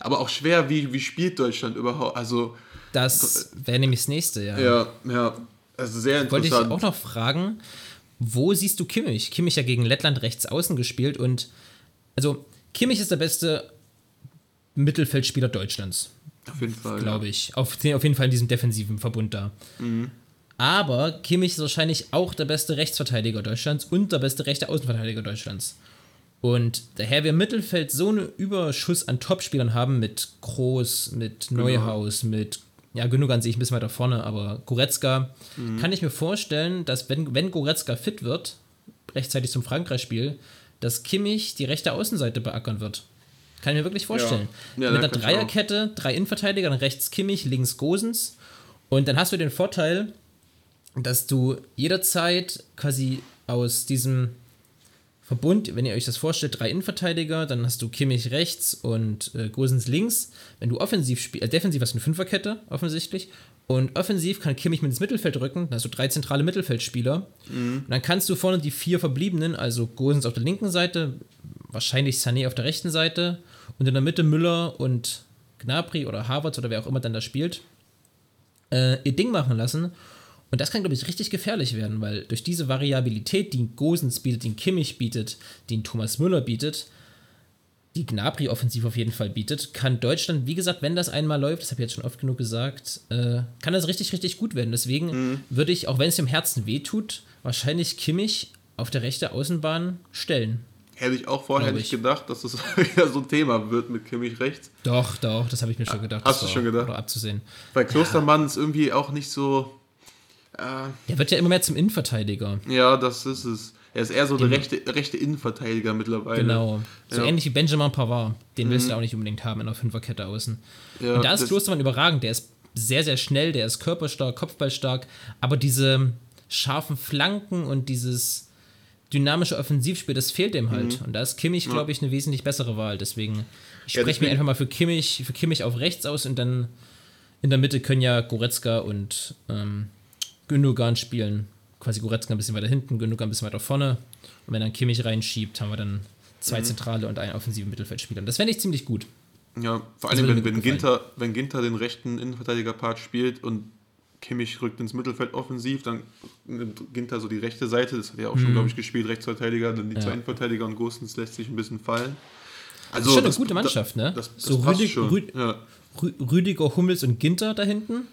Aber auch schwer, wie, wie spielt Deutschland überhaupt? Also, Das wäre nämlich das nächste, ja. ja, ja, also sehr Wollte ich interessant. auch noch fragen, wo siehst du Kimmich? Kimmich ja gegen Lettland rechts außen gespielt und also Kimmich ist der beste Mittelfeldspieler Deutschlands, auf jeden Fall. glaube ich. Auf, auf jeden Fall in diesem defensiven Verbund da. Aber Kimmich ist wahrscheinlich auch der beste Rechtsverteidiger Deutschlands und der beste rechte Außenverteidiger Deutschlands. Und daher wir im Mittelfeld so einen Überschuss an Topspielern haben mit Groß, mit Neuhaus, mit, ja, Gündogan sehe ich ein bisschen weiter vorne, aber Goretzka, kann ich mir vorstellen, dass wenn, wenn Goretzka fit wird, rechtzeitig zum Frankreich-Spiel, dass Kimmich die rechte Außenseite beackern wird. Kann ich mir wirklich vorstellen. Ja, Mit da einer Dreierkette, drei Innenverteidiger, dann rechts Kimmich, links Gosens. Und dann hast du den Vorteil, dass du jederzeit quasi aus diesem Verbund, wenn ihr euch das vorstellt, drei Innenverteidiger, dann hast du Kimmich rechts und äh, Gosens links. Wenn du offensiv spielst, äh, defensiv hast du eine Fünferkette, offensichtlich. Und offensiv kann Kimmich mit ins Mittelfeld rücken, dann hast du drei zentrale Mittelfeldspieler. Und dann kannst du vorne die vier verbliebenen, also Gosens auf der linken Seite, wahrscheinlich Sané auf der rechten Seite und in der Mitte Müller und Gnabry oder Havertz oder wer auch immer dann da spielt, äh, ihr Ding machen lassen. Und das kann, glaube ich, richtig gefährlich werden, weil durch diese Variabilität, die Gosens bietet, die ein Kimmich bietet, die ein Thomas Müller bietet, die Gnabry offensiv auf jeden Fall bietet, kann Deutschland, wie gesagt, wenn das einmal läuft, das habe ich jetzt schon oft genug gesagt, äh, kann das richtig, richtig gut werden. Deswegen würde ich, auch wenn es dem Herzen wehtut, wahrscheinlich Kimmich auf der rechten Außenbahn stellen. Hätte ich auch vorher nicht ich. gedacht, dass das *laughs* wieder so ein Thema wird mit Kimmich rechts. Doch, doch, das habe ich mir schon gedacht. Hast du schon gedacht? War abzusehen. Weil Klostermann ist irgendwie auch nicht so. Äh, Der wird ja immer mehr zum Innenverteidiger. ja, das ist es. Er ist eher so der rechte, rechte Innenverteidiger mittlerweile. Genau. So Ja. ähnlich wie Benjamin Pavard. Den willst du auch nicht unbedingt haben in der Fünferkette außen. Ja, Und da ist Klostermann überragend. Der ist sehr, sehr schnell, der ist körperstark, kopfballstark. Aber diese scharfen Flanken und dieses dynamische Offensivspiel, das fehlt dem halt. Und da ist Kimmich, glaube ich, eine wesentlich bessere Wahl. Deswegen, ich Ja, spreche mir einfach mal für Kimmich, für Kimmich auf rechts aus und dann in der Mitte können ja Goretzka und ähm, Gündogan spielen. Quasi Goretzka ein bisschen weiter hinten, Gündogan ein bisschen weiter vorne. Und wenn dann Kimmich reinschiebt, haben wir dann zwei Mhm. zentrale und einen offensiven Mittelfeldspieler. Und das fände ich ziemlich gut. Ja, vor allem, wenn, wenn. Ginter, wenn Ginter den rechten Innenverteidiger-Part spielt und Kimmich rückt ins Mittelfeld offensiv, dann nimmt Ginter so die rechte Seite, das hat er auch schon, glaube ich, gespielt, Rechtsverteidiger, dann die Mhm. Ja. zwei Innenverteidiger und Gostens lässt sich ein bisschen fallen. Das Also, ist schon eine das- gute Mannschaft, ne? Das, das so Rüdig, schon. Rü ja. Rü Rüdiger, Hummels und Ginter da hinten.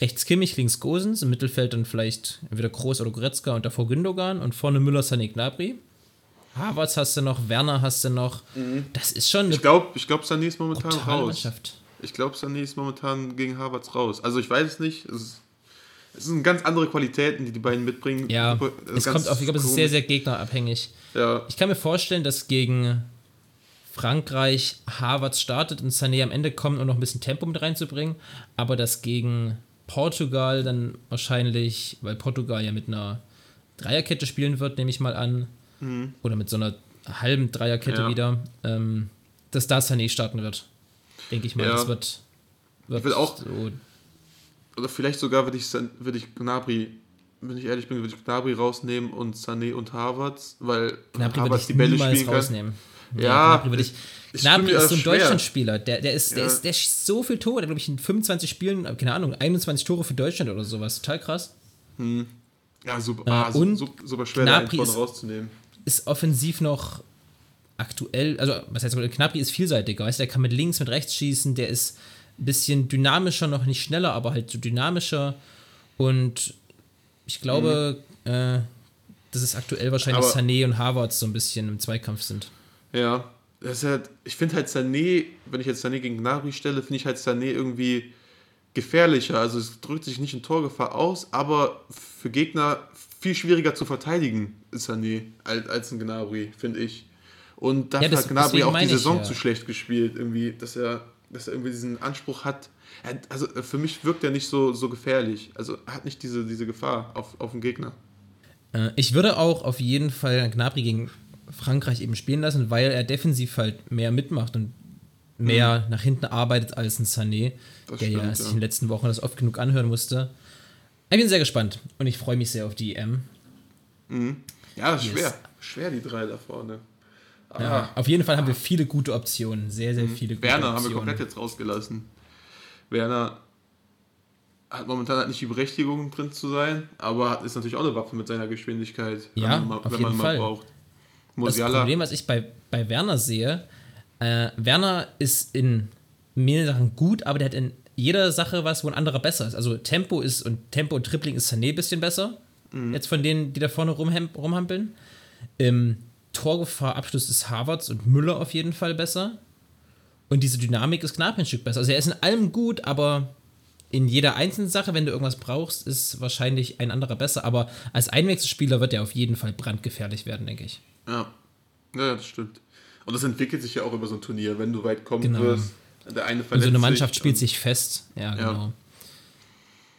Rechts Kimmich, links Gosens, im Mittelfeld dann vielleicht entweder Groß oder Goretzka und davor Gündogan und vorne Müller, Sané, Gnabry. Havertz hast du noch, Werner hast du noch. Das ist schon eine Ich glaube, ich glaub, Sané ist momentan raus. Mannschaft. Ich glaube, Sané ist momentan gegen Harvards raus. Also ich weiß es nicht. Es, ist, es sind ganz andere Qualitäten, die die beiden mitbringen. Ja, es kommt auf, ich glaube, es ist sehr, sehr gegnerabhängig. Ja, Ich kann mir vorstellen, dass gegen Frankreich Havertz startet und Sané am Ende kommt, um noch ein bisschen Tempo mit reinzubringen, aber dass gegen Portugal dann wahrscheinlich, weil Portugal ja mit einer Dreierkette spielen wird, nehme ich mal an. Oder mit so einer halben Dreierkette Mhm. Ja. wieder, ähm, dass da Sané starten wird. Denke ich mal, Ja. das wird, wird will auch- so. Oder vielleicht sogar würde ich, würde ich Gnabry, wenn ich ehrlich bin, würde ich Gnabry rausnehmen und Sané und Havertz, weil Gnabry Havertz ich die Bälle spielen kann. rausnehmen. Ja, Gnabry würde ich. ich Gnabry ist so ein schwer. Deutschlandspieler. Der, der, ist, der, Ja. ist, der schießt so viel Tore. Der glaube ich in 25 Spielen, keine Ahnung, 21 Tore für Deutschland oder sowas. Total krass. Ja, super, Äh, ah, und su- super schwer, da einen Gnabry ist- rauszunehmen. Ist offensiv noch aktuell, also was heißt, Gnabry ist vielseitiger. Weißt, du, der kann mit links, mit rechts schießen. Der ist ein bisschen dynamischer, noch nicht schneller, aber halt so dynamischer. Und ich glaube, äh, dass es aktuell wahrscheinlich Mhm. Aber- Sané und Harvard so ein bisschen im Zweikampf sind. Ja, das ist halt, ich finde halt Sané, wenn ich jetzt Sané gegen Gnabry stelle, finde ich halt Sané irgendwie gefährlicher. Also es drückt sich nicht in Torgefahr aus, aber für Gegner viel schwieriger zu verteidigen ist Sané als, als ein Gnabry, finde ich. Und dafür Ja, das- hat Gnabry auch die meine ich, Saison ja. zu schlecht gespielt, irgendwie, dass er, dass er irgendwie diesen Anspruch hat. Also für mich wirkt er nicht so, so gefährlich. Also er hat nicht diese, diese Gefahr auf, auf den Gegner. Äh, Ich würde auch auf jeden Fall Gnabry gegen Frankreich eben spielen lassen, weil er defensiv halt mehr mitmacht und mehr nach hinten arbeitet als ein Sané, Mhm. Das der ja stimmt, sich ja. in den letzten Wochen das oft genug anhören musste. Ich bin sehr gespannt und ich freue mich sehr auf die EM. Ja, das ist Yes. schwer. Schwer, die drei da vorne. Ah, Ja, auf jeden Fall haben wir viele gute Optionen, sehr, sehr viele gute Mhm. Werner haben Optionen. wir komplett jetzt rausgelassen. Werner hat momentan halt nicht die Berechtigung drin zu sein, aber ist natürlich auch eine Waffe mit seiner Geschwindigkeit, Ja, wenn man, mal- auf jeden man Fall. braucht. Das Musiala, Problem, was ich bei, bei Werner sehe, äh, Werner ist in mehreren Sachen gut, aber der hat in jeder Sache was, wo ein anderer besser ist. Also Tempo ist und Tempo und Tripling ist Sané ein bisschen besser. Mhm. Jetzt von denen, die da vorne rumhem, rumhampeln. Im Torgefahr, Abschluss ist Harvards und Müller auf jeden Fall besser. Und diese Dynamik ist Gnabry ein Stück besser. Also er ist in allem gut, aber in jeder einzelnen Sache, wenn du irgendwas brauchst, ist wahrscheinlich ein anderer besser. Aber als Einwechselspieler wird er auf jeden Fall brandgefährlich werden, denke ich. ja. ja, das stimmt. Und das entwickelt sich ja auch über so ein Turnier, wenn du weit kommen Genau. wirst. Der eine Und verletzt so eine Mannschaft sich spielt und- sich fest. Ja, Ja. genau.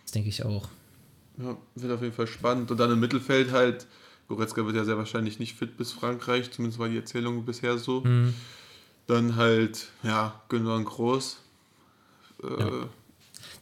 Das denke ich auch. Ja, wird auf jeden Fall spannend. Und dann im Mittelfeld halt, Goretzka wird ja sehr wahrscheinlich nicht fit bis Frankreich, zumindest war die Erzählung bisher so. Mhm. Dann halt, ja, und Groß. Äh,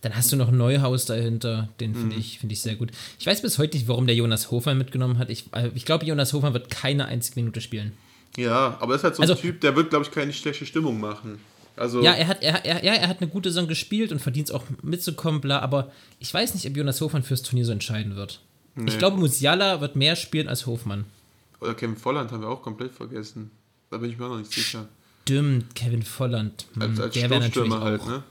Dann hast du noch Neuhaus dahinter, den Mhm. finde ich, finde ich sehr gut. Ich weiß bis heute nicht, warum der Jonas Hofmann mitgenommen hat. Ich, äh, ich glaube, Jonas Hofmann wird keine einzige Minute spielen. Ja, aber er ist halt so Also- ein Typ, der wird, glaube ich, keine schlechte Stimmung machen. Also, Ja, er hat, er, er, ja, er hat eine gute Saison gespielt und verdient es auch mitzukommen, bla, aber ich weiß nicht, ob Jonas Hofmann fürs Turnier so entscheiden wird. Nee. Ich glaube, Musiala wird mehr spielen als Hofmann. oder Kevin Volland haben wir auch komplett vergessen. Da bin ich mir auch noch nicht sicher. Stimmt, Kevin Volland. Hm, Als, als der wäre natürlich halt, auch. ne?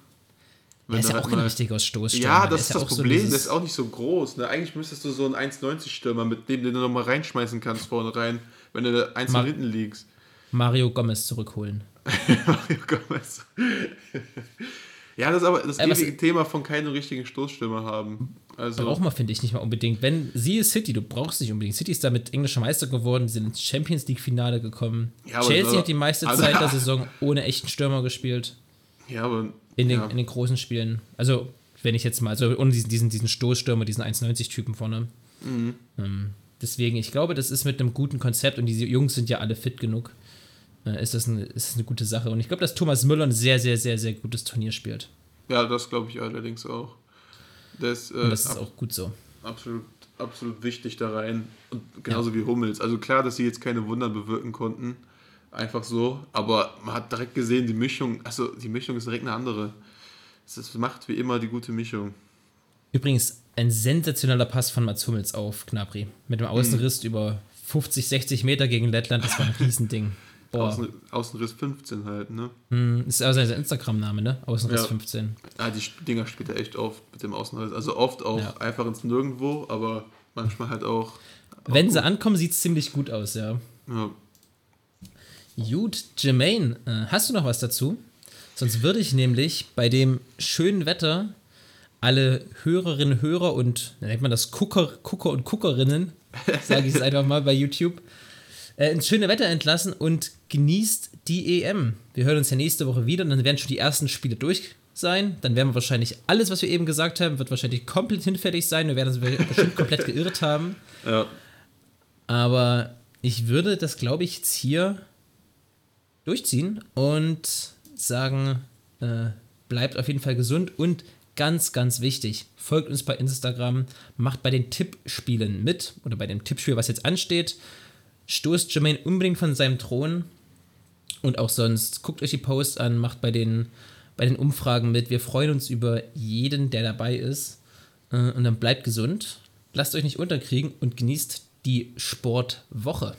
Er ist ja halt auch ein mal- richtiger Stoßstürmer. Ja, das ist das so Problem. dieses- der ist auch nicht so groß. Ne? Eigentlich müsstest du so einen 1,90-Stürmer mit dem, den du nochmal reinschmeißen kannst vorne rein, wenn du da eins Mar- nach hinten liegst. Mario Gomez zurückholen. *laughs* Mario Gomez. ja, das ist aber das Äh, ewige Thema von keinem richtigen Stoßstürmer haben. Also, Braucht man, finde ich, nicht mal unbedingt. Wenn sie ist City, du brauchst nicht unbedingt. City ist damit englischer Meister geworden, sind ins Champions League-Finale gekommen. Ja, Chelsea so- hat die meiste also- Zeit der Saison ohne echten Stürmer gespielt. ja, aber In den, ja. in den großen Spielen. Also, wenn ich jetzt mal, also ohne diesen, diesen, diesen Stoßstürmer, diesen 1,90-Typen vorne. Mhm. Ähm, deswegen, ich glaube, das ist mit einem guten Konzept und diese Jungs sind ja alle fit genug. Äh, ist, das eine, ist das eine gute Sache. Und ich glaube, dass Thomas Müller ein sehr, sehr, sehr, sehr gutes Turnier spielt. ja, das glaube ich allerdings auch. Das, äh, Und das ist auch gut so. absolut, absolut wichtig da rein. Und genauso wie Hummels. Also klar, dass sie jetzt keine Wunder bewirken konnten. Einfach so. Aber man hat direkt gesehen, die Mischung, also die Mischung ist direkt eine andere. Es macht wie immer die gute Mischung. Übrigens, ein sensationeller Pass von Mats Hummels auf Gnabry. Mit dem Außenriss über 50, 60 Meter gegen Lettland. Das war ein *laughs* Riesending. Boah. Außen, Außenriss 15 halt, ne? Hm, ist also sein Instagram-Name, ne? Außenriss Ja. 15. Ah, die Dinger spielt er echt oft mit dem Außenriss. Also oft auch Ja. einfach ins Nirgendwo, aber manchmal halt auch. auch Wenn gut. sie ankommen, sieht es ziemlich gut aus, ja. Ja. Gut, Jermaine, äh, hast du noch was dazu? Sonst würde ich nämlich bei dem schönen Wetter alle Hörerinnen, Hörer und, nennt man das, Gucker, Gucker und Guckerinnen, *laughs* sage ich es einfach mal bei YouTube, äh, ins schöne Wetter entlassen und genießt die EM. Wir hören uns ja nächste Woche wieder und dann werden schon die ersten Spiele durch sein. Dann werden wir wahrscheinlich alles, was wir eben gesagt haben, wird wahrscheinlich komplett hinfällig sein. Wir werden uns bestimmt komplett geirrt haben. Ja. Aber ich würde das, glaube ich, jetzt hier durchziehen und sagen, äh, bleibt auf jeden Fall gesund und ganz, ganz wichtig, folgt uns bei Instagram, macht bei den Tippspielen mit oder bei dem Tippspiel, was jetzt ansteht. Stoßt Jermaine unbedingt von seinem Thron und auch sonst guckt euch die Posts an, macht bei den, bei den Umfragen mit. Wir freuen uns über jeden, der dabei ist. Äh, und dann bleibt gesund, lasst euch nicht unterkriegen und genießt die Sportwoche.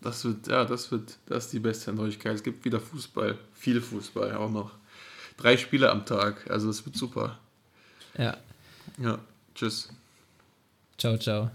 Das wird, ja, das wird, das ist die beste Neuigkeit. Es gibt wieder Fußball, viel Fußball auch noch. Drei Spiele am Tag, also es wird super. Ja. Ja, tschüss. Ciao, ciao.